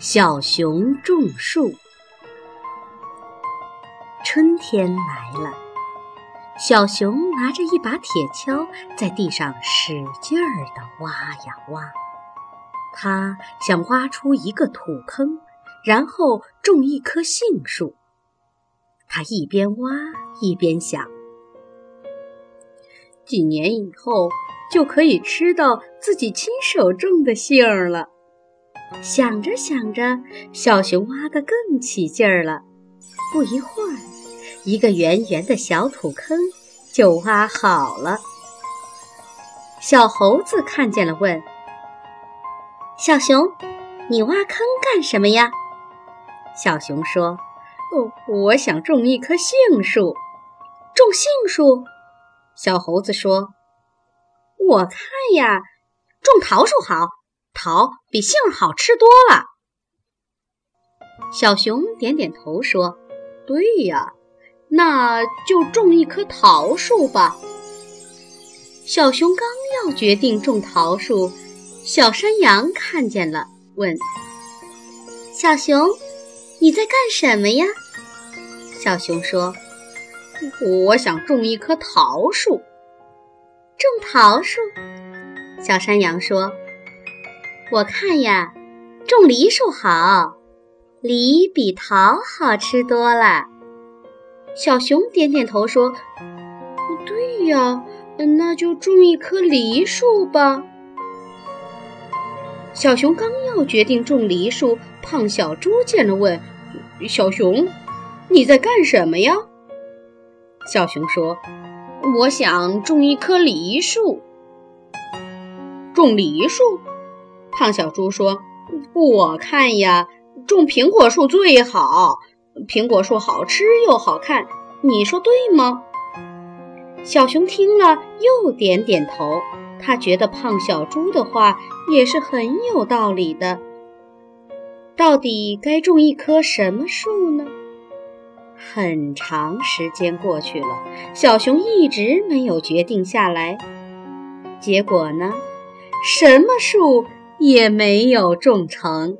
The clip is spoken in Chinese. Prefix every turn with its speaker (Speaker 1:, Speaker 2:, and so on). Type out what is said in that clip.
Speaker 1: 小熊种树。春天来了，小熊拿着一把铁锹，在地上使劲儿地挖呀挖。他想挖出一个土坑，然后种一棵杏树。他一边挖一边想：几年以后就可以吃到自己亲手种的杏儿了。想着想着，小熊挖得更起劲儿了。不一会儿，一个圆圆的小土坑就挖好了。小猴子看见了，问：“小熊，你挖坑干什么呀？”小熊说：“哦，我想种一棵杏树。”种杏树？小猴子说：“我看呀，种桃树好。”桃比杏好吃多了。小熊点点头说：“对呀，那就种一棵桃树吧。”小熊刚要决定种桃树，小山羊看见了，问：“小熊，你在干什么呀？”小熊说：“我想种一棵桃树。”种桃树？小山羊说。我看呀，种梨树好，梨比桃好吃多了。小熊点点头说：“对呀，那就种一棵梨树吧。”小熊刚要决定种梨树，胖小猪见了问：“小熊，你在干什么呀？”小熊说：“我想种一棵梨树。”种梨树。胖小猪说：“我看呀，种苹果树最好，苹果树好吃又好看，你说对吗？”小熊听了又点点头，他觉得胖小猪的话也是很有道理的。到底该种一棵什么树呢？很长时间过去了，小熊一直没有决定下来。结果呢，什么树？也没有种成。